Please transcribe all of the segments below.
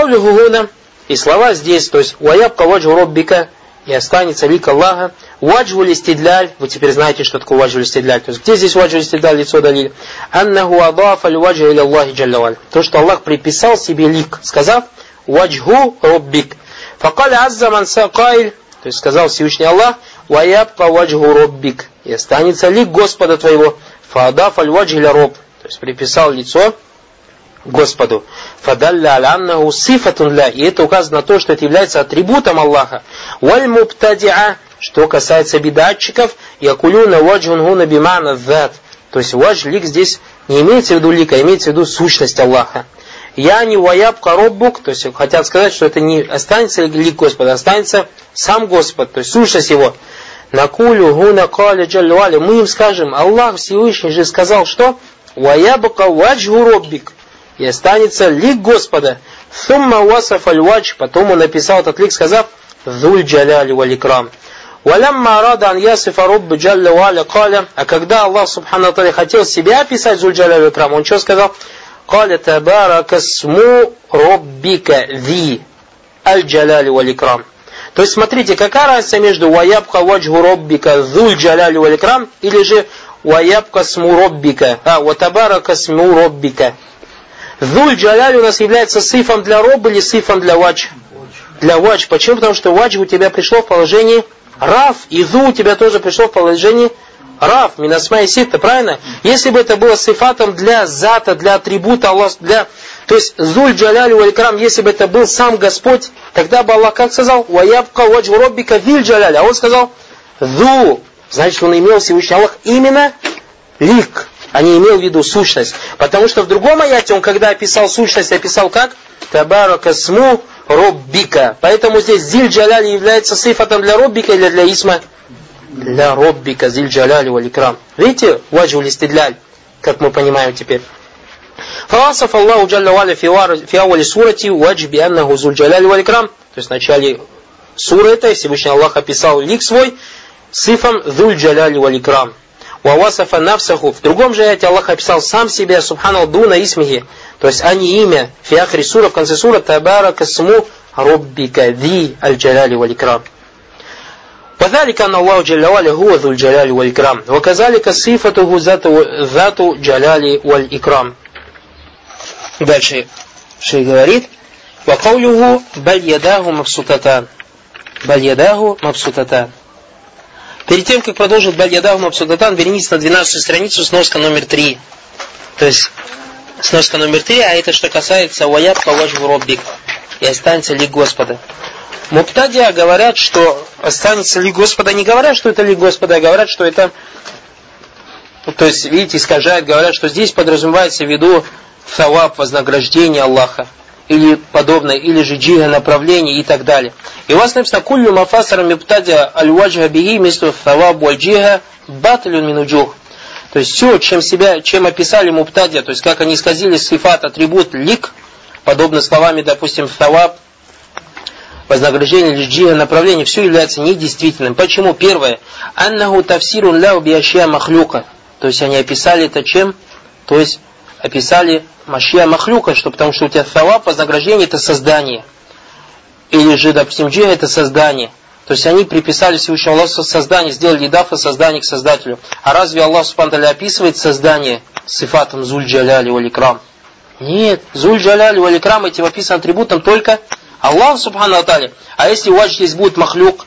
Вакаулюху гуна, и слова здесь, то есть, ваябка ваджу роббика, и останется лик Аллаха. Ваджу листидляль, вы теперь знаете, что такое ваджу листидляль. То есть, где здесь ваджу листидляль, лицо далили? Аннаху адафа ваджу или Аллахи джаллаваль. То, что Аллах приписал себе лик, сказав, ваджху роббик. Факаля азза манса каиль, то есть сказал Всевышний Аллах, ваябка ваджху роббик. И останется лик Господа твоего. Фаадаф аль ваджи роб. То есть приписал лицо Господу. Фадалля аляннаху сифатун ля. И это указано на то, что это является атрибутом Аллаха. Валь муптадиа. Что касается бедатчиков, якулюна ваджун гуна бимана зат. То есть вадж лик здесь не имеется в виду лика, а имеется в виду сущность Аллаха. Я не ваябка роббук, то есть хотят сказать, что это не останется лик Господа, останется сам Господь, то есть сущность Его. Накулю гуна каля. Мы им скажем, Аллах Всевышний же сказал, что? Ваябка ваджгу роббик и останется лик Господа. Сумма васаф аль потом он написал этот лик, сказав, Зуль джаляли валикрам. Валямма арада ан ясифа рубб джалля валя каля, а когда Аллах Субхану Таля хотел себя описать Зуль джаляли валикрам, он что сказал? Каля табарака сму роббика ви аль джаляли валикрам. То есть смотрите, какая разница между ваябка ваджгу роббика зуль джаляли валикрам или же ваябка сму роббика, а ватабарака сму роббика. Зуль Джаляль у нас является сифом для роб или сифом для вадж? Для вадж. Почему? Потому что вадж у тебя пришло в положении раф, и зу у тебя тоже пришло в положении раф, минасма и сифта, правильно? Если бы это было сифатом для зата, для атрибута Аллаха, для... То есть зуль джалялю валикрам, если бы это был сам Господь, тогда бы Аллах как сказал? Ваябка ваджу роббика виль джаляль. А он сказал зу. Значит, он имел Всевышний Аллах именно лик а не имел в виду сущность. Потому что в другом аяте он, когда описал сущность, описал как? Табарака сму роббика. Поэтому здесь зиль джаляли является сифатом для роббика или для исма? Для роббика, зиль джаляли валикрам. Видите, ваджу листидляль, как мы понимаем теперь. فوصف الله جل وعلا في أول سورة وجه بأنه ذو الجلال والإكرام то есть в начале суры этой Всевышний Аллах описал лик свой сифом ذو الجلال والإكرام Вавасафа нафсаху. В другом же аяте Аллах описал сам себя, субханал дуна исмихи. То есть, а не имя. Фиахри сура, в конце сура, табарака сму роббика ди аль-джаляли валикрам. وذلك أن الله جل وعلا هو ذو الجلال والإكرام وكذلك صفته ذات, ذات جلال والإكرام Дальше шейх говорит وقوله بل يداه مبسوطتان بل يداه مبسوطتان Перед тем, как продолжить Бальядаху Мабсудатан, вернитесь на 12 страницу, сноска номер 3. То есть, сноска номер 3, а это что касается Ваяб Паважву Роббик. И останется ли Господа. Муптадия говорят, что останется ли Господа, не говорят, что это ли Господа, а говорят, что это, то есть, видите, искажают, говорят, что здесь подразумевается в виду саваб, вознаграждение Аллаха или подобное, или же джига направление и так далее. И у вас написано «Куллю мафасара мибтадя аль-ваджха бихи мислу тавабу аль-джига батлюн минуджух». То есть все, чем себя, чем описали муптадия, то есть как они исказили сифат, атрибут, лик, подобно словами, допустим, таваб, вознаграждение или джига направление, все является недействительным. Почему? Первое. Аннаху тавсирун ляу биашья махлюка. То есть они описали это чем? То есть описали Машия Махлюка, что потому что у тебя саваб, вознаграждение это создание. Или же, допустим, джига это создание. То есть они приписали Всевышнему Аллаху создание, сделали дафа создание к Создателю. А разве Аллах Субхану описывает создание сифатом Зуль Джаляли Валикрам? Нет, Зуль Джаляли Валикрам этим описан атрибутом только Аллах Субхану Атали. А если у вас здесь будет махлюк,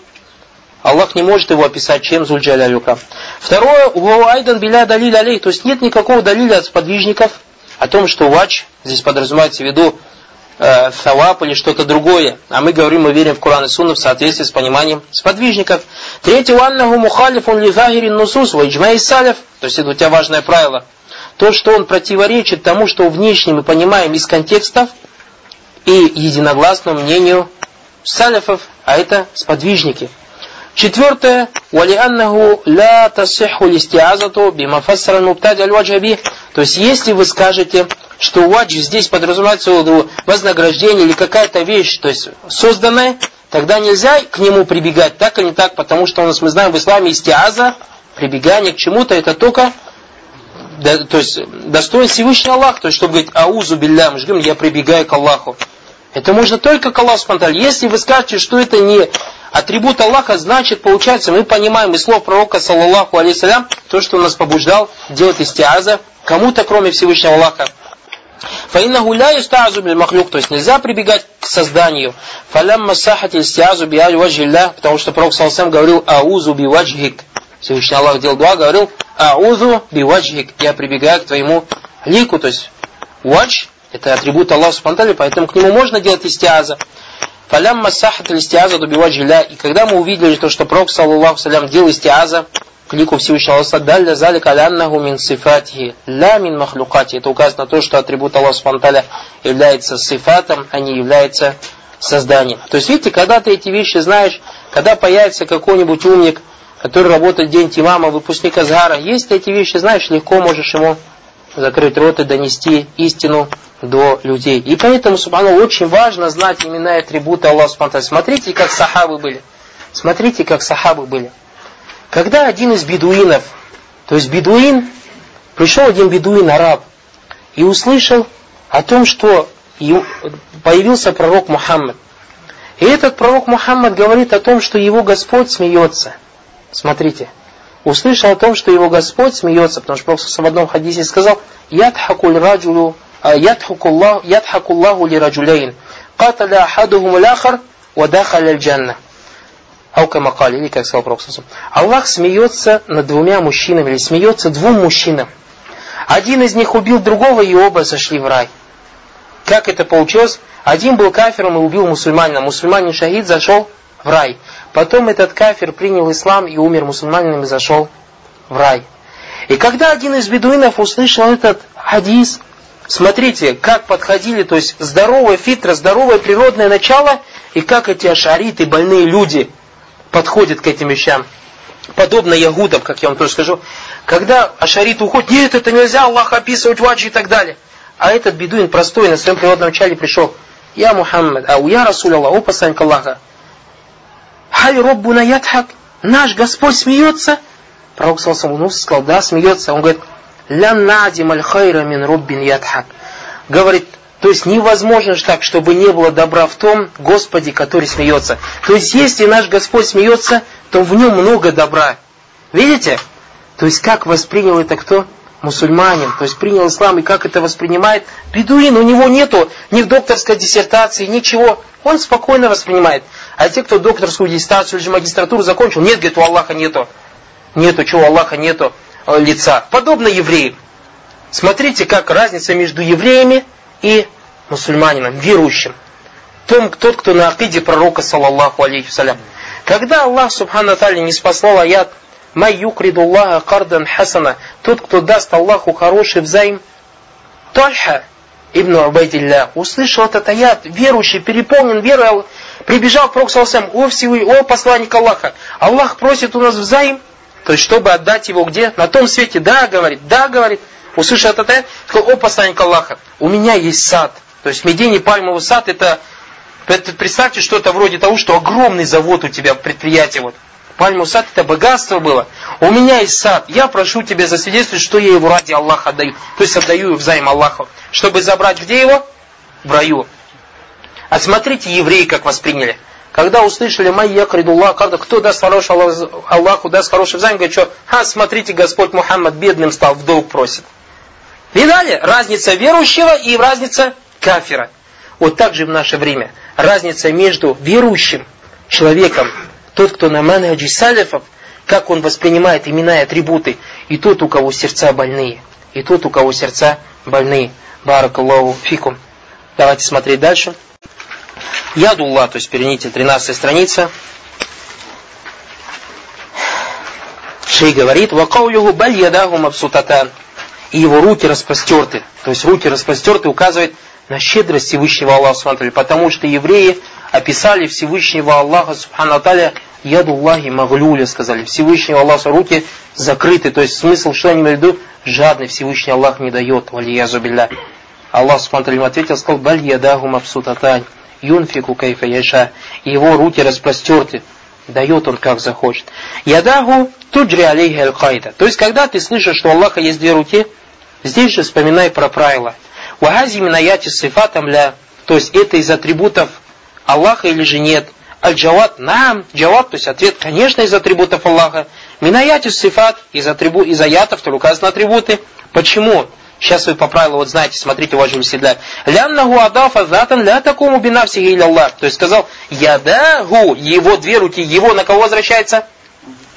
Аллах не может его описать, чем Зуль Джаляли Валикрам. Второе, у Айдан Биля Далиль Алей, то есть нет никакого далиля от сподвижников, о том, что вач, здесь подразумевается в виду э, савап или что-то другое. А мы говорим, мы верим в Коран и Сунну в соответствии с пониманием сподвижников. Третье, ваннаху мухалифун ли захирин нусус ва иджма салев. То есть это у тебя важное правило. То, что он противоречит тому, что внешне мы понимаем из контекстов и единогласному мнению салифов, а это сподвижники. Четвертое, валианнаху ля тасиху листиазату бимафассара мубтади аль То есть, если вы скажете, что вадж здесь подразумевается вознаграждение или какая-то вещь, то есть созданная, тогда нельзя к нему прибегать так или не так, потому что у нас мы знаем в исламе истиаза, прибегание к чему-то, это только да, то есть достоин Всевышний Аллах, то есть чтобы говорить аузу билля, мы я прибегаю к Аллаху. Это можно только к Аллаху Если вы скажете, что это не атрибут Аллаха, значит, получается, мы понимаем из слов пророка, саллаллаху алейсалям, то, что он нас побуждал делать истиаза кому-то, кроме Всевышнего Аллаха. Ля юстазу биль махлюк, то есть нельзя прибегать к созданию. Фалямма сахат истиазу би аль потому что Пророк Салсам говорил аузу би ваджхик. Всевышний Аллах делал дуа, говорил аузу би ваджхик, я прибегаю к твоему лику, то есть вадж, это атрибут Аллаха Субтитры, поэтому к нему можно делать истиаза. Фалямма сахат истиаза би и когда мы увидели то, что Пророк, саллаллаху салям, делал истиаза, к лику Всевышнего Аллаха, далля залика аляннаху мин сифатихи, ля мин махлюкати. Это указано на то, что атрибут Аллаха Субтитры является сифатом, а не является созданием. То есть, видите, когда ты эти вещи знаешь, когда появится какой-нибудь умник, который работает день тимама, выпускник Азгара, если эти вещи знаешь, легко можешь ему закрыть рот и донести истину до людей. И поэтому, субхану, очень важно знать имена и атрибуты Аллаха Субхану. Смотрите, как сахабы были. Смотрите, как сахабы были. Когда один из бедуинов, то есть бедуин, пришел один бедуин, араб, и услышал о том, что появился пророк Мухаммад. И этот пророк Мухаммад говорит о том, что его Господь смеется. Смотрите. Услышал о том, что его Господь смеется, потому что Пророк в одном хадисе сказал, «Ядхакуль раджулу, а, ядхакуллаху ли раджулейн, каталя ахадухум ляхар, вадахаля аль-джанна». Аукамакали, или как сказал Пророк Аллах смеется над двумя мужчинами, или смеется двум мужчинам. Один из них убил другого, и оба зашли в рай. Как это получилось? Один был кафиром и убил мусульманина. Мусульманин шахид зашел в рай. Потом этот кафир принял ислам и умер мусульманином и зашел в рай. И когда один из бедуинов услышал этот хадис, смотрите, как подходили, то есть здоровая фитра, здоровое природное начало, и как эти ашариты, больные люди – подходит к этим вещам. Подобно ягудам, как я вам тоже скажу. Когда ашарит уходит, нет, это нельзя, Аллах описывать ваджи и так далее. А этот бедуин простой на своем природном начале пришел. Я Мухаммад, ау я Расуль Аллах, о посланник Аллаха. Хай Роббуна ятхак, наш Господь смеется. Пророк Салсам сказал, да, смеется. Он говорит, лян надим аль хайра мин роббин ятхак. Говорит, то есть невозможно же так, чтобы не было добра в том Господе, который смеется. То есть если наш Господь смеется, то в нем много добра. Видите? То есть как воспринял это кто? Мусульманин. То есть принял ислам и как это воспринимает? Бедуин, у него нету ни докторской диссертации, ничего. Он спокойно воспринимает. А те, кто докторскую диссертацию или магистратуру закончил, нет, говорит, у Аллаха нету. Нету, чего у Аллаха нету лица. Подобно евреям. Смотрите, как разница между евреями и мусульманином, верующим. Том, тот, кто на акиде пророка, саллаллаху алейхи салям. Когда Аллах, субхану тали, не спаслал аят «Май юкридуллаха кардан хасана» Тот, кто даст Аллаху хороший взаим, Тальха, Ибн Убайдилля, услышал этот аят, верующий, переполнен верой, прибежал к Пророку о Всевышний, о посланник Аллаха, Аллах просит у нас взаим, то есть чтобы отдать его где? На том свете, да, говорит, да, говорит, услышал этот аят, сказал, о посланник Аллаха, у меня есть сад. То есть Медини пальмовый сад это, это представьте, что это вроде того, что огромный завод у тебя, предприятие вот. Пальмовый сад это богатство было. У меня есть сад, я прошу тебя засвидетельствовать, что я его ради Аллаха отдаю. То есть отдаю его взаим Аллаху. Чтобы забрать где его? В раю. А смотрите, евреи как восприняли. Когда услышали «Май якридуллах», когда кто даст хороший Аллаху, даст хороший взаим, говорит, что «Ха, смотрите, Господь Мухаммад бедным стал, в долг просит». Видали? Разница верующего и разница кафира. Вот так же в наше время. Разница между верующим человеком, тот, кто на манхаджи салифов, как он воспринимает имена и атрибуты, и тот, у кого сердца больные. И тот, у кого сердца больные. Баракаллаху фикум. Давайте смотреть дальше. Ядулла, то есть перените 13 страница. Шей говорит, «Вакаулюху баль ядаху мабсутатан» и его руки распростерты. То есть руки распростерты указывает на щедрость Всевышнего Аллаха Субхану потому что евреи описали Всевышнего Аллаха Субхану Таля Ядуллахи Маглюля, сказали. Всевышнего Аллаха руки закрыты. То есть смысл, что они имеют в виду? Жадный Всевышний Аллах не дает. Аллах Субхану ответил, сказал, Баль ядаху мабсутатань, юнфику кайфа яша. Его руки распростерты. Дает он как захочет. Ядаху туджри алейхи аль То есть, когда ты слышишь, что у Аллаха есть две руки, Здесь же вспоминай про правила. Вагази минаяти сифатам ля то есть это из атрибутов Аллаха или же нет? Аль-Джавад, нам, Джавад, то есть ответ, конечно, из атрибутов Аллаха. Минаяти сифат, из, атрибу, из аятов, которые указаны атрибуты. Почему? Сейчас вы по правилу, вот знаете, смотрите, уважаемый седля. Ляннаху адафа затан ля такому бинавсихи Аллах. То есть сказал, ядаху, его две руки, его на кого возвращается?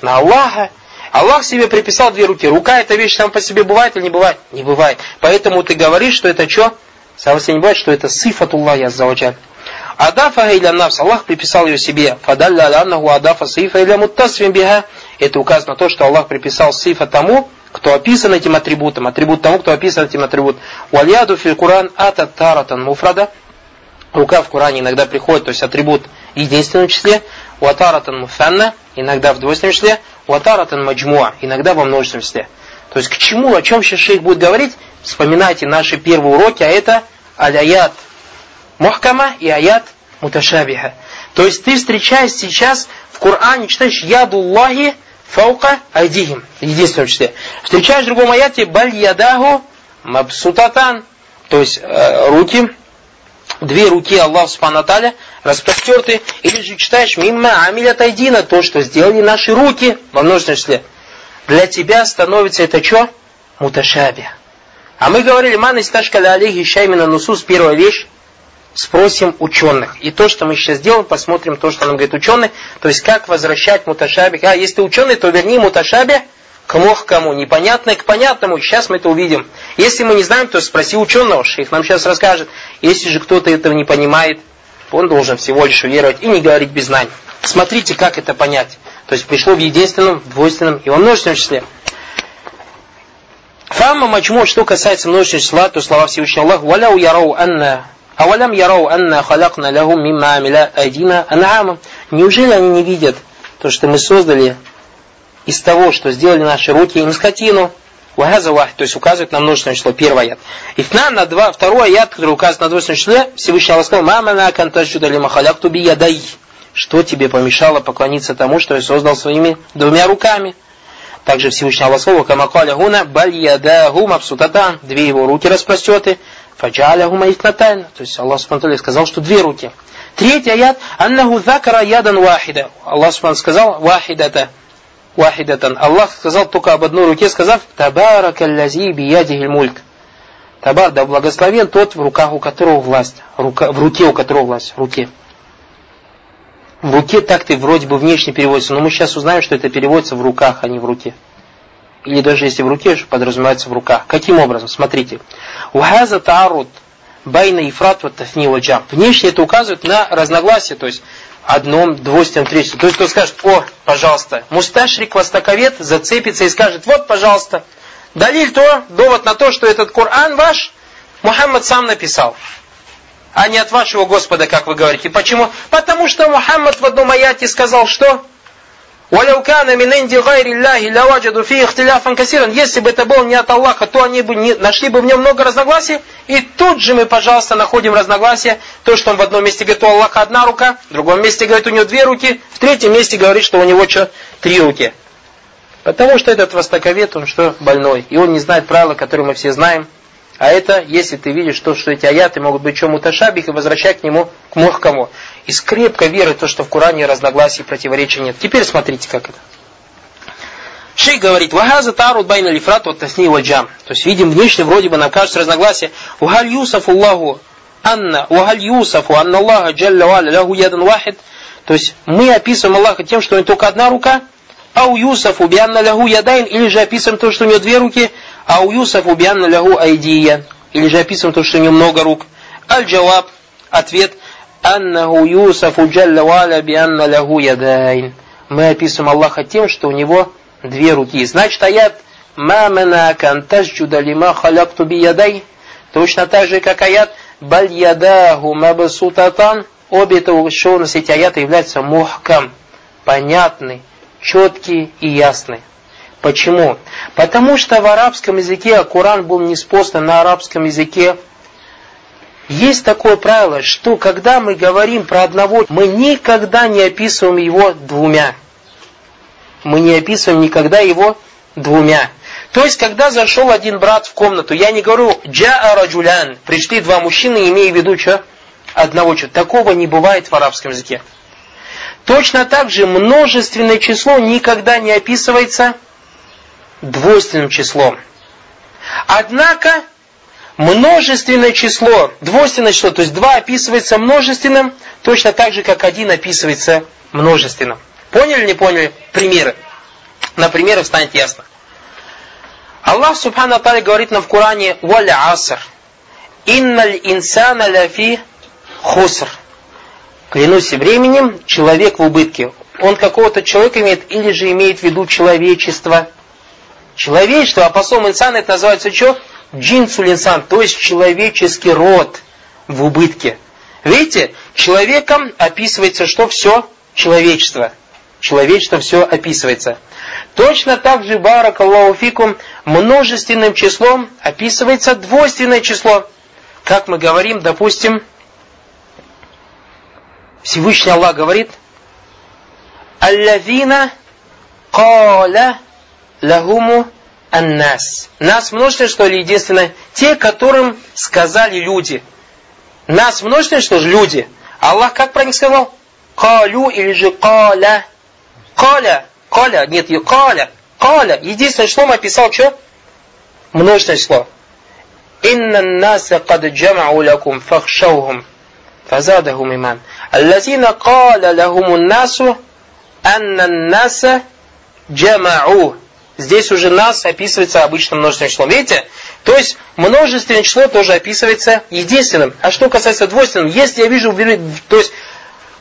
На Аллаха. Аллах себе приписал две руки. Рука эта вещь сам по себе бывает или не бывает? Не бывает. Поэтому ты говоришь, что это что? Совсем не бывает, что это сифатуллах яззаваджаль. Адафа иля навс, Аллах приписал ее себе. Фадалля аляннаху адафа сифа иля муттасвим биха. Это указано на то, что Аллах приписал сифа тому, кто описан этим атрибутом, атрибут тому, кто описан этим атрибутом. Вальяду фи Куран ата таратан муфрада. Рука в Коране иногда приходит, то есть атрибут в единственном числе. Ватаратан муфанна, иногда в двойственном числе. Ватаратан маджмуа, иногда во множественном числе. То есть к чему, о чем сейчас шейх будет говорить? Вспоминайте наши первые уроки, а это аляят мухкама и аят муташабиха. То есть ты встречаешь сейчас в Коране, читаешь ядуллахи фаука айдихим, в единственном числе. Встречаешь в другом аяте баль ядаху мабсутатан, то есть э, руки, две руки Аллах Субхану Таля распростерты, или же читаешь мимма амилят айдина, то, что сделали наши руки во множественном числе. Для тебя становится это что? Муташаби. А мы говорили, ман исташкаля алейхи шаймина нусус, первая вещь, спросим ученых. И то, что мы сейчас сделаем, посмотрим то, что нам говорит ученый. То есть, как возвращать муташаби. А если ты ученый, то верни муташаби к кому, непонятное к понятному. Сейчас мы это увидим. Если мы не знаем, то спроси ученого, шейх нам сейчас расскажет. Если же кто-то этого не понимает, он должен всего лишь уверовать и не говорить без знаний. Смотрите, как это понять. То есть пришло в единственном, в двойственном и во множественном числе. Фамма мачму, что касается множественного числа, то слова Всевышнего Аллаха, «Валяу ярау анна Авалям ярау анна халякна лягум мимма амиля айдина ан'ама. Неужели они не видят то, что мы создали из того, что сделали наши руки, им скотину? Вахаза вах, то есть указывает на множественное число, первый аят. Ифна на два, второй аят, который указывает на двойственное число, Всевышний Аллах сказал, мама на кантаджуда лима халякту би ядай. Что тебе помешало поклониться тому, что я создал своими двумя руками? Также Всевышний Аллах сказал, камакаля гуна, баль ядаху мабсутатан, две его руки распростерты, Фаджаляху маитнатайн. То есть Аллах Субхану сказал, что две руки. Третий аят. Аннаху закара ядан вахида. Аллах Субхану сказал вахидата. Вахидатан. Аллах сказал только об одной руке, сказав Табарака лязи биядихиль мульк. Табар, да благословен тот, в руках у которого власть. Рука, в руке у которого власть. В руке. В руке так ты вроде бы внешне переводится, но мы сейчас узнаем, что это переводится в руках, а не в руке или даже если в руке, подразумевается в руках. Каким образом? Смотрите. Ухаза таарут байна ифрат вот тафни джам. Внешне это указывает на разногласие, то есть одном, двойственном, третьем. То есть кто скажет, о, пожалуйста, мусташрик, востоковед зацепится и скажет, вот, пожалуйста, далиль то, довод на то, что этот Коран ваш, Мухаммад сам написал а не от вашего Господа, как вы говорите. Почему? Потому что Мухаммад в одном аяте сказал, что Если бы это было не от Аллаха, то они бы не, нашли бы в нем много разногласий. И тут же мы, пожалуйста, находим разногласия. То, что он в одном месте говорит, у Аллаха одна рука, в другом месте говорит, у него две руки, в третьем месте говорит, что у него что, три руки. Потому что этот востоковед, он что, больной. И он не знает правила, которые мы все знаем. А это, если ты видишь, то, что эти аяты могут быть чем муташабих, и возвращать к нему, к мухкому. И скрепко веры то, что в Коране разногласий и противоречий нет. Теперь смотрите, как это. Шейх говорит, вахаза тарут байна лифрат вот тасни ваджам. То есть видим внешне, вроде бы нам кажется разногласие. Ухаль юсафу Аллаху анна, ухаль юсафу анна Аллаха джалля валя лаху ядан вахид. То есть мы описываем Аллаха тем, что у него только одна рука, а у Юсафу бианна лаху ядайн, или же описываем то, что у него две руки, а у Юсафу бианна лаху айдия, или же описываем то, что у него много рук. Аль-Джаваб, ответ, аннаху Юсафу джалля валя бианна лаху ядайн. Мы описываем Аллаха тем, что у него две руки. Значит, аят «Ма манака антажджуда лима халякту би ядай» Точно так же, как аят «Баль ядаху мабасутатан» Обе это что у нас эти аяты являются мухкам, понятный, четкий и ясный. Почему? Потому что в арабском языке, а Коран был неспослан на арабском языке, есть такое правило, что когда мы говорим про одного, мы никогда не описываем его двумя. Мы не описываем никогда его двумя. То есть, когда зашел один брат в комнату, я не говорю «Джаа раджулян», пришли два мужчины, имея в виду что? одного числа. Такого не бывает в арабском языке. Точно так же множественное число никогда не описывается двойственным числом. Однако множественное число, двойственное число, то есть два описывается множественным, точно так же, как один описывается множественным. Поняли не поняли? Примеры. На примерах станет ясно. Аллах Субхану Аталя говорит нам в Коране «Валя аср» «Инналь инсана ляфи хуср» Клянусь временем, человек в убытке. Он какого-то человека имеет или же имеет в виду человечество. Человечество, а посом инсан это называется что? Джинсуль инсан, то есть человеческий род в убытке. Видите, человеком описывается что? Все человечество. Человечество все описывается. Точно так же, барак Аллаху множественным числом описывается двойственное число. Как мы говорим, допустим, Всевышний Аллах говорит, «Аллавина каля лахуму аннас». Нас множественное, что ли, единственное? Те, которым сказали люди. Нас множественное, что же, люди. Аллах как про них сказал? Калю или же каля. Каля. Каля. Нет, ее каля. Каля. Единственное, он описал, что? Множественное число. Инна наса кад джамау лакум фахшаухум. Фазадахум иман. Аллазина каля лахуму насу анна наса джамау. Здесь уже нас описывается обычным множественным числом. Видите? То есть множественное число тоже описывается единственным. А что касается двойственным, если я вижу, то есть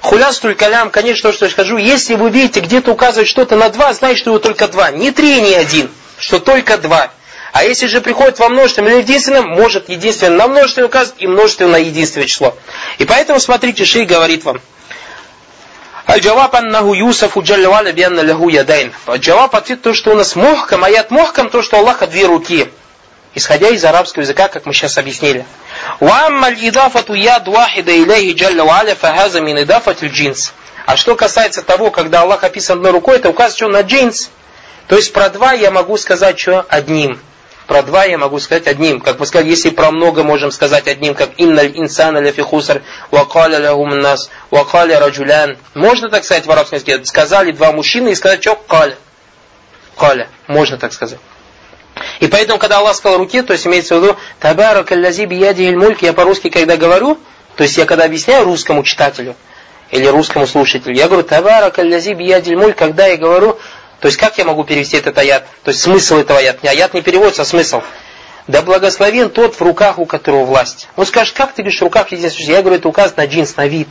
хулястуль калям, конечно, то, что я скажу, если вы видите, где-то указывает что-то на два, знаете, что его только два. Не три, не один, что только два. А если же приходит во множественном или единственном, может единственное на множественное указывать и множественное на единственное число. И поэтому, смотрите, Шей говорит вам, Аль-Джаваб аннаху Юсафу джаллаваля бианна ляху ядайн. Джаваб ответ то, что у нас мухкам, аят мухкам, то, что у Аллаха две руки. Исходя из арабского языка, как мы сейчас объяснили. Уамма аль-идафату яд вахида илейхи джаллаваля фахаза мин идафатил джинс. А что касается того, когда Аллах описан одной рукой, это указывает, что на джинс. То есть про два я могу сказать, что одним. Про два я могу сказать одним. Как мы сказали, если про много можем сказать одним, как инналь инсана ляфи хусар, вакаля лягум нас, вакаля раджулян. Можно так сказать в арабском языке? Сказали два мужчины и сказать, что каля. Каля. Можно так сказать. И поэтому, когда Аллах сказал руки, то есть имеется в виду, табарак аллази биядихиль мульк, я по-русски, когда говорю, то есть я когда объясняю русскому читателю, или русскому слушателю, я говорю, табарак аллази биядихиль мульк, когда я говорю, то есть как я могу перевести этот аят? То есть смысл этого аят. Не аят не переводится, а смысл. Да благословен тот, в руках у которого власть. Он скажет, как ты говоришь, в руках единственное? Я говорю, это указ на джинс, на вид.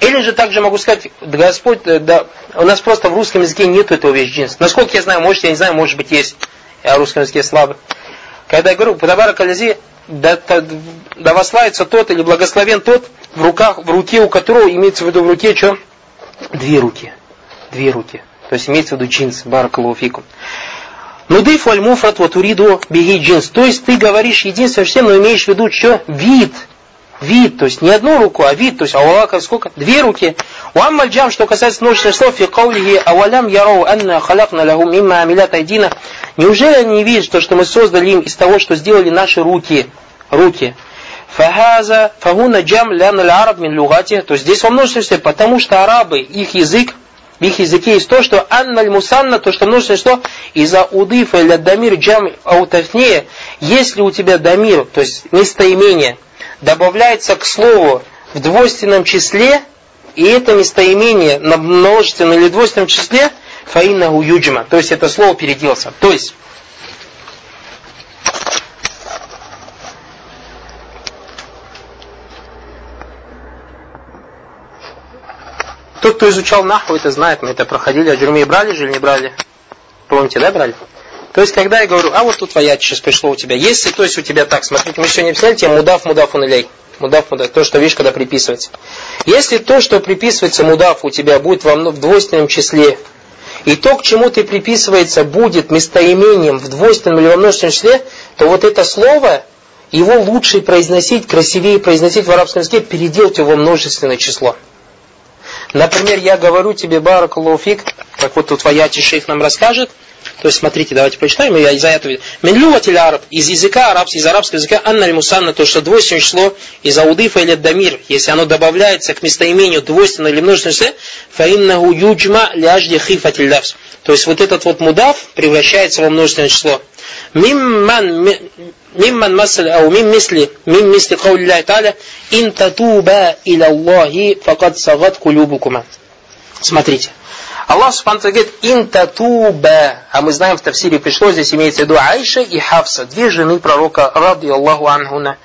Или же также могу сказать, Господь, да, у нас просто в русском языке нет этого вещи джинс. Насколько я знаю, может, я не знаю, может быть, есть. Я в русском языке слабый. Когда я говорю, Падабара Калязи, да, да, да вославится тот или благословен тот, в руках, в руке у которого имеется в виду в руке что? Две руки. Две руки. То есть имеется в виду джинс, баракалуфикум. Нудыфу аль-муфрат вот уриду беги джинс. То есть ты говоришь единственное, что но имеешь в виду что? Вид. Вид, то есть не одну руку, а вид, то есть Аллаха сколько? Две руки. Уаммаль джам, что касается множественных слов, фи каулихи авалям яроу анна халакна лахум имма амилят айдина. Неужели они не видят, то, что мы создали им из того, что сделали наши руки? Руки. Фахаза, фагуна джам лян араб мин лугати. То есть здесь во множестве, потому что арабы, их язык, их языке есть то, что анналь мусанна, то, что множество что, из-за удыфа или дамир джам аутафнея, если у тебя дамир, то есть местоимение, добавляется к слову в двойственном числе, и это местоимение на множественном или двойственном числе, фаинна юджма, то есть это слово переделся. То есть, Тот, кто изучал наху, это знает, мы это проходили, а джурми брали же или не брали? Помните, да, брали? То есть, когда я говорю, а вот тут твоя сейчас пришло у тебя. Если, то есть у тебя так, смотрите, мы сегодня объясняли тебе мудав, мудав, уналей. Мудав, мудав, то, что видишь, когда приписывается. Если то, что приписывается мудав у тебя будет во, в двойственном числе, и то, к чему ты приписывается, будет местоимением в двойственном или во множественном числе, то вот это слово, его лучше произносить, красивее произносить в арабском языке, переделать его во множественное число. Например, я говорю тебе, Баракалуфик, как вот тут в аяте шейх нам расскажет, то есть, смотрите, давайте прочитаем, я из аята Минлюватель араб, из языка арабского, из арабского языка, анна мусанна, то, что двойственное число из аудифа или дамир, если оно добавляется к местоимению двойственное или множественное число, фаиннаху юджма ляжди хифатиль лавс. То есть, вот этот вот мудав превращается во множественное число. Мимман мимман масаль ау мим мисли мим мисли каули та'аля ин татуба иля Аллахи факад сагат кулюбукума. Смотрите. Аллах Субхану говорит, интатуба. А мы знаем, в Тавсире пришло, здесь имеется в виду Айша и Хавса, две жены пророка, ради Аллаху анхуна.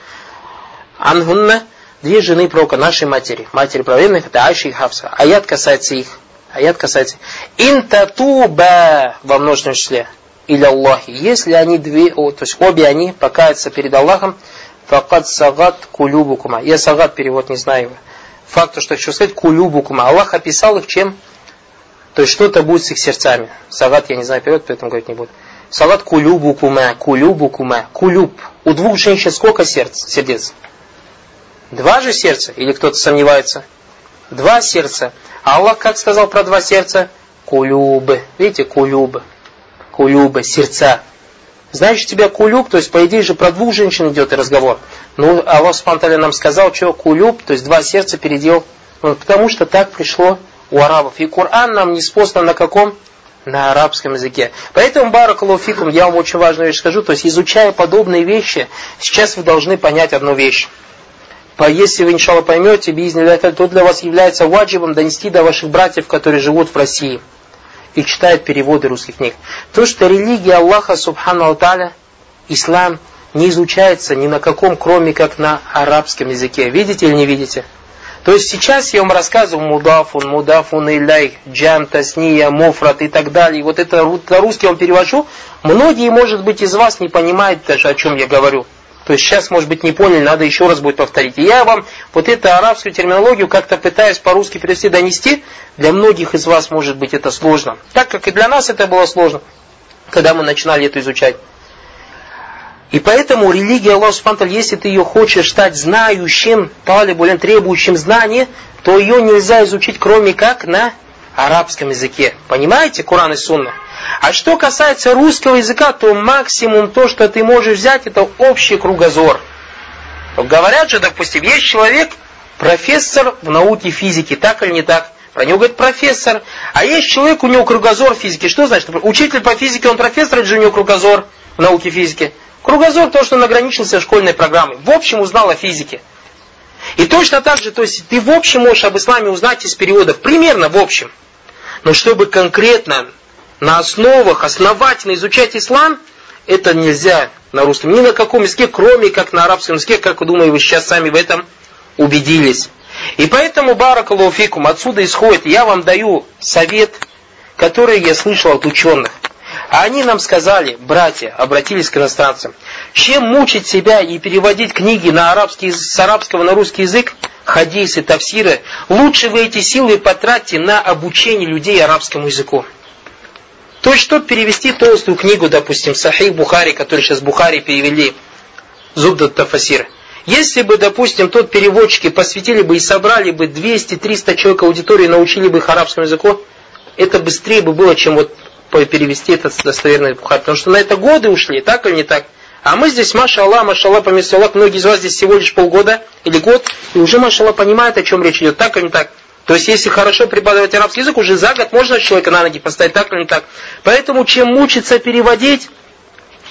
Анхунна, две жены пророка, нашей матери. Матери праведных, это Айша и Хавса. Аят касается их. Аят касается Интатуба во множественном числе. Или Аллахи. Если они две, то есть обе они покаются перед Аллахом, факад сагат кулюбукума. Я сагат перевод не знаю его. Факт, что хочу сказать, кулюбукума. Аллах описал их чем? То есть что-то будет с их сердцами. Салат, я не знаю перевод, поэтому говорить не буду. Салат кулюбу кума, кулюбу кума, кулюб. У двух женщин сколько сердц, сердец? Два же сердца? Или кто-то сомневается? Два сердца. А Аллах как сказал про два сердца? Кулюбы. Видите, кулюбы. Кулюбы, сердца. Значит, у тебя кулюб, то есть, по идее же, про двух женщин идет разговор. Ну, Аллах Субтитры нам сказал, что кулюб, то есть, два сердца передел. Ну, потому что так пришло у арабов. И Коран нам не спослан на каком? На арабском языке. Поэтому, баракалуфикум, я вам очень важную вещь скажу. То есть, изучая подобные вещи, сейчас вы должны понять одну вещь. Если вы, иншалла, поймете, то для вас является ваджибом донести до ваших братьев, которые живут в России и читают переводы русских книг. То, что религия Аллаха, субхану алталя, ислам, не изучается ни на каком, кроме как на арабском языке. Видите или не видите? То есть сейчас я вам рассказываю мудафун, мудафун илляй, джам, тасния, муфрат и так далее. Вот это на русский я вам перевожу. Многие, может быть, из вас не понимают даже, о чем я говорю. То есть сейчас, может быть, не поняли, надо еще раз будет повторить. И я вам вот эту арабскую терминологию как-то пытаюсь по-русски перевести, донести. Для многих из вас, может быть, это сложно. Так как и для нас это было сложно, когда мы начинали это изучать. И поэтому религия Аллаха Субхану если ты ее хочешь стать знающим, талибулен, требующим знания, то ее нельзя изучить, кроме как на арабском языке. Понимаете, Коран и Сунна? А что касается русского языка, то максимум то, что ты можешь взять, это общий кругозор. Говорят же, допустим, есть человек, профессор в науке физики, так или не так? Про него говорит профессор. А есть человек, у него кругозор физики. Что значит? Учитель по физике, он профессор, или же у него кругозор в науке физики? Кругозор то, что он ограничился школьной программой. В общем узнал о физике. И точно так же, то есть ты в общем можешь об исламе узнать из периодов, примерно в общем. Но чтобы конкретно на основах основательно изучать ислам, это нельзя на русском. Ни на каком языке, кроме как на арабском языке, как думаете, вы сейчас сами в этом убедились. И поэтому, баракалуфикум, отсюда исходит, я вам даю совет, который я слышал от ученых. А они нам сказали, братья, обратились к иностранцам, чем мучить себя и переводить книги на арабский, с арабского на русский язык, хадисы, тавсиры, лучше вы эти силы потратьте на обучение людей арабскому языку. То есть, чтобы перевести толстую книгу, допустим, Сахих Бухари, который сейчас Бухари перевели, Зубдат Тафасир. Если бы, допустим, тот переводчики посвятили бы и собрали бы 200-300 человек аудитории, научили бы их арабскому языку, это быстрее бы было, чем вот перевести этот достоверный Бухари. Потому что на это годы ушли, так или не так? А мы здесь, маша Аллах, маша Аллах, поместье Аллах, многие из вас здесь всего лишь полгода или год, и уже, маша Аллах, понимают, о чем речь идет, так или не так? То есть, если хорошо преподавать арабский язык, уже за год можно человека на ноги поставить, так или не так? Поэтому, чем мучиться переводить,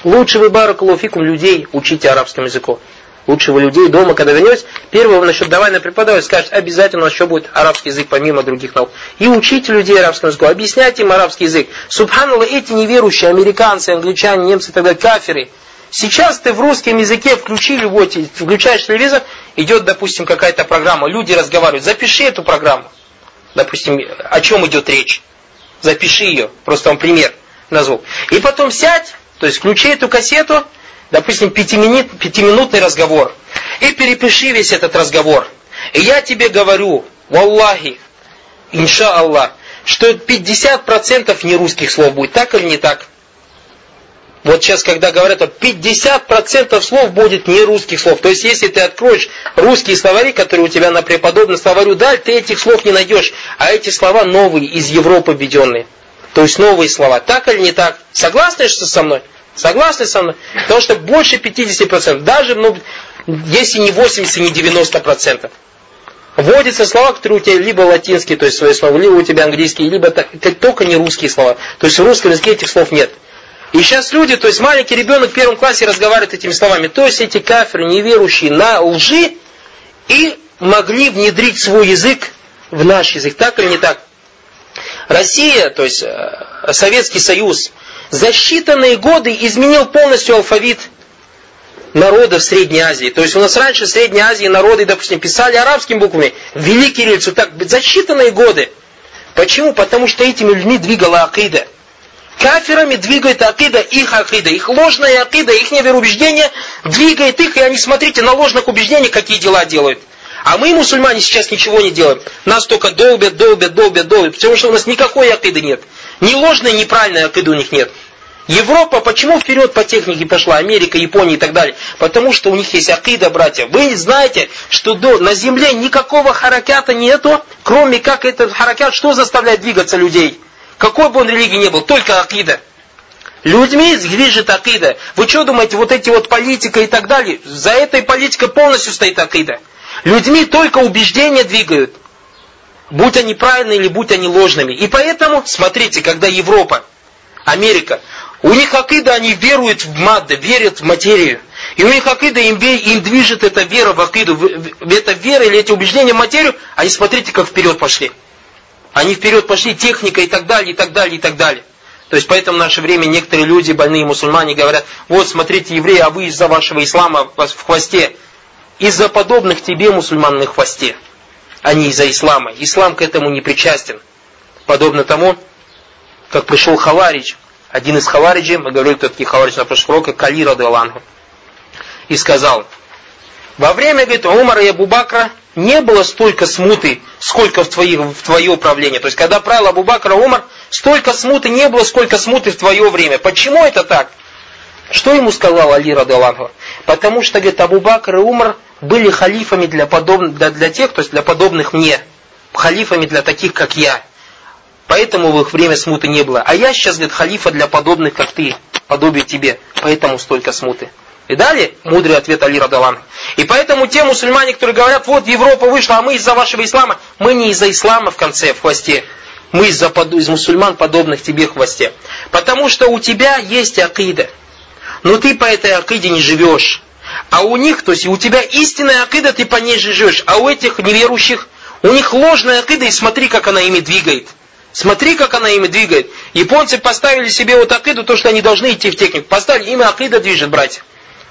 лучше вы, баракалуфикум, людей учите арабскому языку. Лучше вы людей дома, когда вернетесь, первого насчет давай на преподавать, скажет, обязательно у нас еще будет арабский язык помимо других наук. И учите людей арабскому языку, объясняйте им арабский язык. Субханаллах, эти неверующие, американцы, англичане, немцы и так каферы. Сейчас ты в русском языке включили, вот, включаешь телевизор, идет, допустим, какая-то программа, люди разговаривают, запиши эту программу. Допустим, о чем идет речь. Запиши ее, просто вам пример назвал. И потом сядь, то есть включи эту кассету, допустим, пятиминут, пятиминутный разговор, и перепиши весь этот разговор. И я тебе говорю, валлахи, инша Аллах, что 50% не русских слов будет, так или не так? Вот сейчас, когда говорят, 50% слов будет не русских слов. То есть, если ты откроешь русские словари, которые у тебя на преподобном словарю дали, ты этих слов не найдешь. А эти слова новые, из Европы введенные. То есть новые слова. Так или не так? Согласны что со мной? Согласны со мной? Потому что больше 50%, даже, ну, если не 80, не 90%. Вводятся слова, которые у тебя либо латинские, то есть свои слова, либо у тебя английские, либо только не русские слова. То есть в русском языке этих слов нет. И сейчас люди, то есть маленький ребенок в первом классе разговаривает этими словами. То есть эти кафиры, неверующие на лжи, и могли внедрить свой язык в наш язык. Так или не так? Россия, то есть э, Советский Союз, за считанные годы изменил полностью алфавит народов Средней Азии. То есть у нас раньше в Средней Азии народы, допустим, писали арабскими буквами, ввели кириллицу, так, за считанные годы. Почему? Потому что этими людьми двигала акида. Кафирами двигает акида их акида. Их ложная акида, их невероубеждение двигает их, и они, смотрите, на ложных убеждениях какие дела делают. А мы, мусульмане, сейчас ничего не делаем. Нас только долбят, долбят, долбят, долбят. Потому что у нас никакой акиды нет. Ни ложной, ни правильной акиды у них нет. Европа почему вперед по технике пошла? Америка, Япония и так далее. Потому что у них есть акида, братья. Вы знаете, что до, на земле никакого харакята нету, кроме как этот харакят, что заставляет двигаться людей? Какой бы он религии не был, только акида. Людьми движет акида. Вы что думаете, вот эти вот политика и так далее, за этой политикой полностью стоит акида. Людьми только убеждения двигают. Будь они правильные или будь они ложными. И поэтому, смотрите, когда Европа, Америка, у них акида, они веруют в мадда, верят в материю. И у них акида, им, им движет эта вера в акиду, эта вера или эти убеждения в материю, они смотрите, как вперед пошли. Они вперед пошли, техника и так далее, и так далее, и так далее. То есть поэтому в наше время некоторые люди, больные мусульмане, говорят, вот смотрите, евреи, а вы из-за вашего ислама в хвосте. Из-за подобных тебе мусульман на хвосте, а не из-за ислама. Ислам к этому не причастен. Подобно тому, как пришел Хаварич, один из Хавариджей, мы говорили, кто такие Хаваридж на прошлом уроке, Кали Радуалангу, и сказал, во время, говорит, Умара и Абубакра не было столько смуты, сколько в, твои, в твое правление. То есть, когда правил Абубакра Умар, столько смуты не было, сколько смуты в твое время. Почему это так? Что ему сказал Али Радалангу? Потому что, говорит, Абу-Бакр и Умар были халифами для, подобных, для, для тех, то есть для подобных мне. Халифами для таких, как я. Поэтому в их время смуты не было. А я сейчас, говорит, халифа для подобных, как ты, подобие тебе. Поэтому столько смуты. И далее мудрый ответ Али Радалан. И поэтому те мусульмане, которые говорят, вот Европа вышла, а мы из-за вашего ислама, мы не из-за ислама в конце, в хвосте. Мы из-за из мусульман, подобных тебе в хвосте. Потому что у тебя есть акида. Но ты по этой акиде не живешь. А у них, то есть у тебя истинная акида, ты по ней живешь. А у этих неверующих, у них ложная акида, и смотри, как она ими двигает. Смотри, как она ими двигает. Японцы поставили себе вот акиду, то, что они должны идти в технику. Поставили, ими акида движет, братья.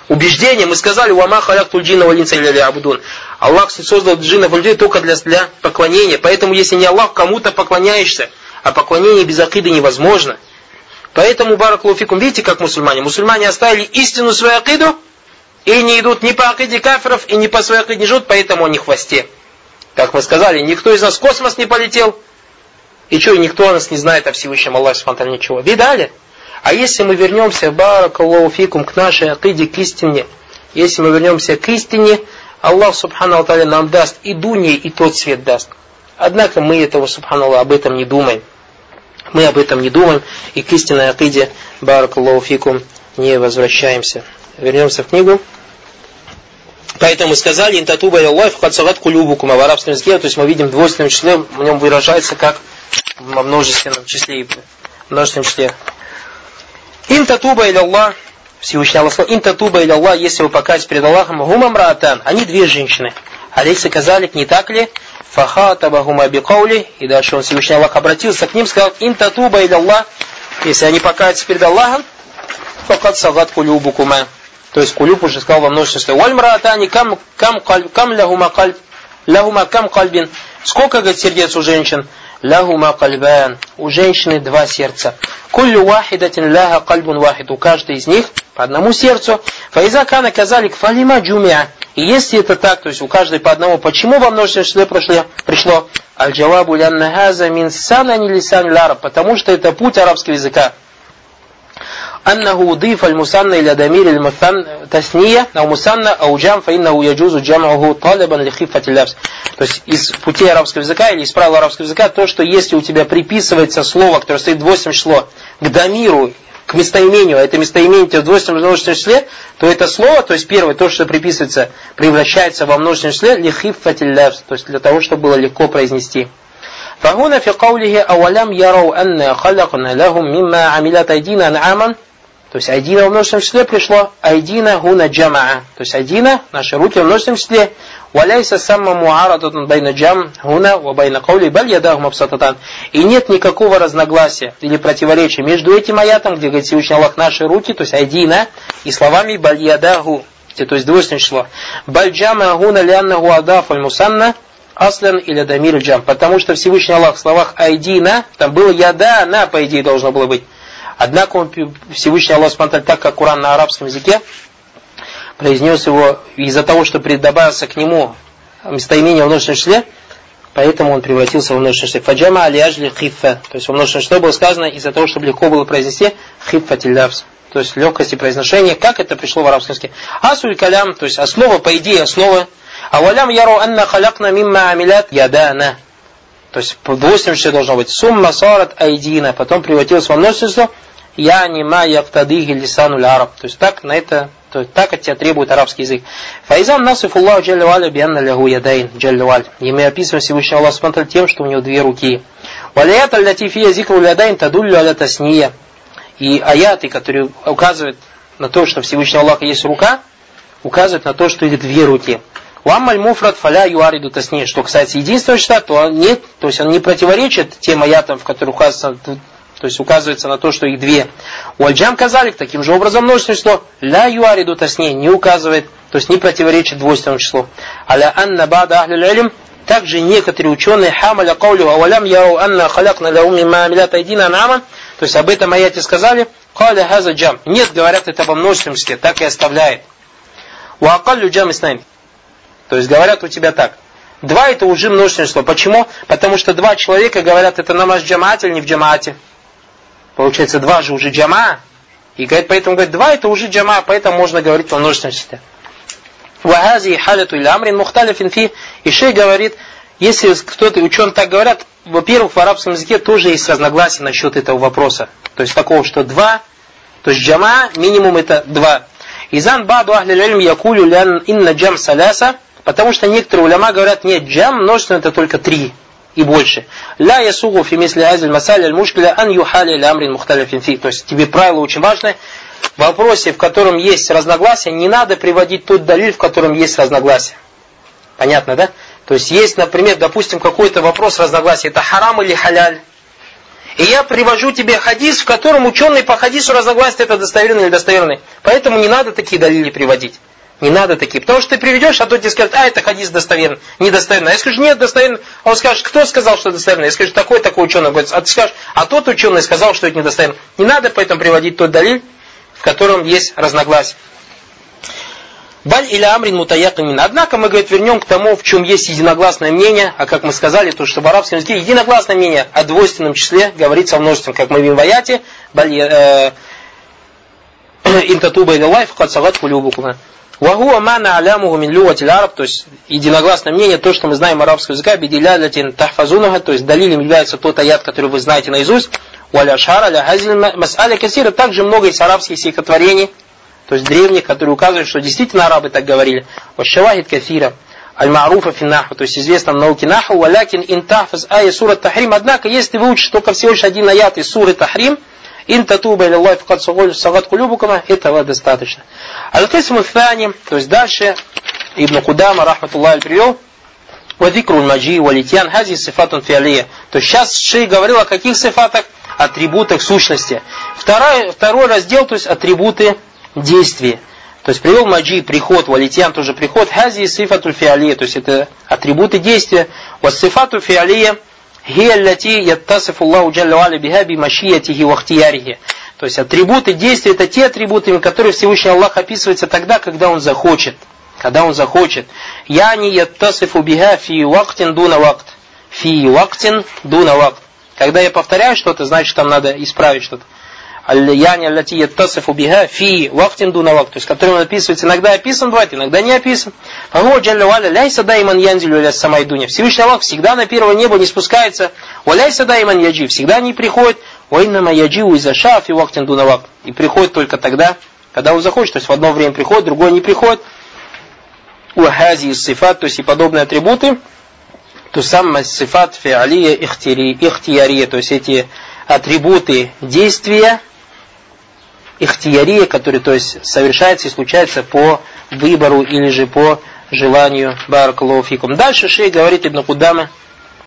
Убеждение, мы сказали, «Вама халяк тульджина валинца или абудун». Аллах создал джинов и людей только для, для поклонения. Поэтому, если не Аллах, кому-то поклоняешься, а поклонение без акиды невозможно. Поэтому, баракулуфикум, видите, как мусульмане? Мусульмане оставили истину свою акиду, и не идут ни по акиде кафиров, и ни по своей акиде не живут, поэтому они в хвосте. Как мы сказали, никто из нас в космос не полетел, и что, и никто нас не знает о Всевышнем Аллахе Субтитры ничего. Видали? А если мы вернемся, баракаллаху к нашей акиде, к истине, если мы вернемся к истине, Аллах Субхану Алталя нам даст и дунья, и тот свет даст. Однако мы этого, Субхану об этом не думаем. Мы об этом не думаем, и к истинной акиде, баракаллаху не возвращаемся. Вернемся в книгу. Поэтому сказали, интатуба Аллах, хацагат кулюбукум, а в арабском языке, то есть мы видим в двойственном числе, в нем выражается как во множественном числе, множественном числе. Ин татуба или Аллах, Всевышний Аллах сказал, ин татуба или Аллах, если вы покаетесь перед Аллахом, гумам раатан, они две женщины. Алейса казалик, не так ли? Фахатабахума бикаули, и дальше он Всевышний Аллах обратился к ним, сказал, ин татуба или Аллах, если они покаятся перед Аллахом, факат сагат кулюбукума. То есть кулюб уже сказал во множестве. Вальмраатани кам, кам, кам лягума кальб, лягума кам кальбин. Сколько, говорит, сердец у женщин? Лахума кальбан. У женщины два сердца. Куллю вахидатин ляха кальбун вахид. У каждой из них по одному сердцу. Фаиза кана казалик фалима джумия. И если это так, то есть у каждой по одному, почему во множественном числе пришло? пришло Аль-Джавабу лянна мин санани лисан лараб. Потому что это путь арабского языка. أنه أضيف المثنى إلى ضمير المثنى تثنية أو مثنى أو جام فإنه يجوز جمعه طالبا لخفة اللفظ. То есть из путей арабского языка или из правил арабского языка то, что если у тебя приписывается слово, которое стоит двойственное число, к дамиру, к местоимению, а это местоимение у тебя в двойственном множественном числе, то это слово, то есть первое, то, что приписывается, превращается во множественное числе, лихиффатиль лафз, то есть для того, чтобы было легко произнести. فهنا في قوله أولم يروا أن خلقنا لهم مما عملت أيدينا أنعاما то есть айдина в множественном числе пришло айдина гуна джамаа. То есть айдина, наши руки в множественном числе. Валяйса самма муарадатан байна джам гуна ва байна каули баль ядаху мабсататан. И нет никакого разногласия или противоречия между этим аятом, где говорит Всевышний Аллах наши руки, то есть айдина, и словами баль ядаху, то есть двойственное число. Баль джама гуна ляннаху адаф аль мусанна аслен или дамир джам. Потому что Всевышний Аллах в словах айдина, там было яда, на, по идее, должно было быть. Однако он, Всевышний Аллах Субтитры, так как Коран на арабском языке, произнес его из-за того, что добавился к нему местоимение в множественном числе, поэтому он превратился в множественное число. Фаджама алияжли хиффа. То есть в множественном числе было сказано из-за того, чтобы легко было произнести хиффа тиллявс. То есть легкости произношения, как это пришло в арабском языке. Асуль калям, то есть основа, по идее, основа. А валям яру анна халякна мимма амилят ядана. То есть в двойственном числе должно быть сумма сарат айдина, потом превратилось во множественное число, я не ма яктадихи лисануль араб. То есть так на это, то есть так от тебя требует арабский язык. Файзам насиф Аллаху джалли бианна лягу ядайн джалли валь. И мы описываем Всевышний Аллах Субтитры тем, что у него две руки. Валият аллати фия зикру ядайн тадуллю аля тасния. И аяты, которые указывают на то, что Всевышний Аллах есть рука, указывают на то, что их две руки. Уаммаль муфрат фаля юариду тасни. Что касается единственного числа, то нет, то есть он не противоречит тем аятам, в которых указано то есть указывается на то, что их две. Уальджам казалик, таким же образом множественное число, ля юариду тасне, не указывает, то есть не противоречит двойственному числу. Аля анна бада ахлю илм, также некоторые ученые хамаля каулю авалям яру анна халякна ля уми ма амилят айдина анаман, то есть об этом аяте сказали, каля хаза джам. Нет, говорят это во множественном числе, так и оставляет. Уакаллю джам иснайн. То есть говорят у тебя так. Два это уже множественное число. Почему? Потому что два человека говорят, это намаз джамаате или не в джамаате. Получается, два же уже джама. И говорит, поэтому говорит, два это уже джама, поэтому можно говорить о множественном числе. Вагази фи. И шей говорит, если кто-то, ученые так говорят, во-первых, в арабском языке тоже есть разногласия насчет этого вопроса. То есть такого, что два, то есть джама, минимум это два. Изан баду ахли ильм якулю лян инна джам саляса, потому что некоторые уляма говорят, нет, джам множественно это только три и больше. Ля ясугу фи мисли азиль масаль аль мушкиля ан юхали ля амрин мухталифин фи. То есть тебе правило очень важное. В вопросе, в котором есть разногласия, не надо приводить тот далиль, в котором есть разногласия. Понятно, да? То есть есть, например, допустим, какой-то вопрос разногласия, это харам или халяль. И я привожу тебе хадис, в котором ученые по хадису разногласия, это достоверный или недостоверный. Поэтому не надо такие далили приводить. Не надо такие. Потому что ты приведешь, а то тебе скажут, а это хадис достоверный, недостоверный. А я скажу, нет, достоверный. Он скажет, кто сказал, что достоверный? Я скажу, такой, такой ученый. Говорит, а ты скажешь, а тот ученый сказал, что это недостоверно. Не надо поэтому приводить тот далиль, в котором есть разногласие. Баль или амрин мутаякамин. Однако мы, говорит, вернем к тому, в чем есть единогласное мнение, а как мы сказали, то, что в арабском языке единогласное мнение о двойственном числе говорится в множественном, как мы видим в аяте, баль э, интатуба или лайф, кад салат кулюбукума. Вагуа мана алямуху мин араб, то есть единогласное мнение, то, что мы знаем арабского языка, бидилялятин тахфазунага, то есть далилем является тот аят, который вы знаете наизусть, валя шара, ля хазиль кассира, также много из арабских стихотворений, то есть древних, которые указывают, что действительно арабы так говорили. Вашавахид кафира, аль-маруфа финнаху, то есть известно в науке наху, валякин интахфаз ая сура тахрим. Однако, если ты выучишь только всего лишь один аят из суры тахрим, Ин татуба или Аллах факат сагат кулюбукама, этого достаточно. Аль-Кисму Фани, то есть дальше Ибн Кудама, рахматуллах, привел, Вадикру маджи валитян хази сифатун фиалия. То есть сейчас Шей говорил о каких сифатах? Атрибутах сущности. Второй, второй раздел, то есть атрибуты действия. То есть привел маджи, приход, валитян тоже приход, хази сифатуль фиалия, то есть это атрибуты действия. Вот сифату фиалия, هي التي يتصف الله جل وعلا بها بمشيئته واختياره. То есть атрибуты действия это те атрибуты, которые Всевышний Аллах описывается тогда, когда Он захочет. Когда Он захочет. Я не яттасифу биха фи вактин дуна вакт. Фи вактин дуна вакт. Когда я повторяю что-то, значит там надо исправить что-то. аль-яни аллати яттасифу биха фи вактин дуна вакт, то есть который он описывается, иногда описан бывает, иногда не описан. Фаху джалля валя ляйса дайман янзилю ля самай дуня. Всевышний Аллах всегда на первое небо не спускается, валяйса дайман яджи, всегда не приходит, вайнама яджиу из шафи вактин дуна вакт. И приходит только тогда, когда он захочет, то есть в одно время приходит, другое не приходит. Уахази сифат, то есть и подобные атрибуты, то самое сифат фиалия ихтиярия, то есть эти атрибуты действия, ихтиярия, которые то есть совершается и случается по выбору или же по желанию Баракалуфикум. Дальше шей говорит Ибн Кудама,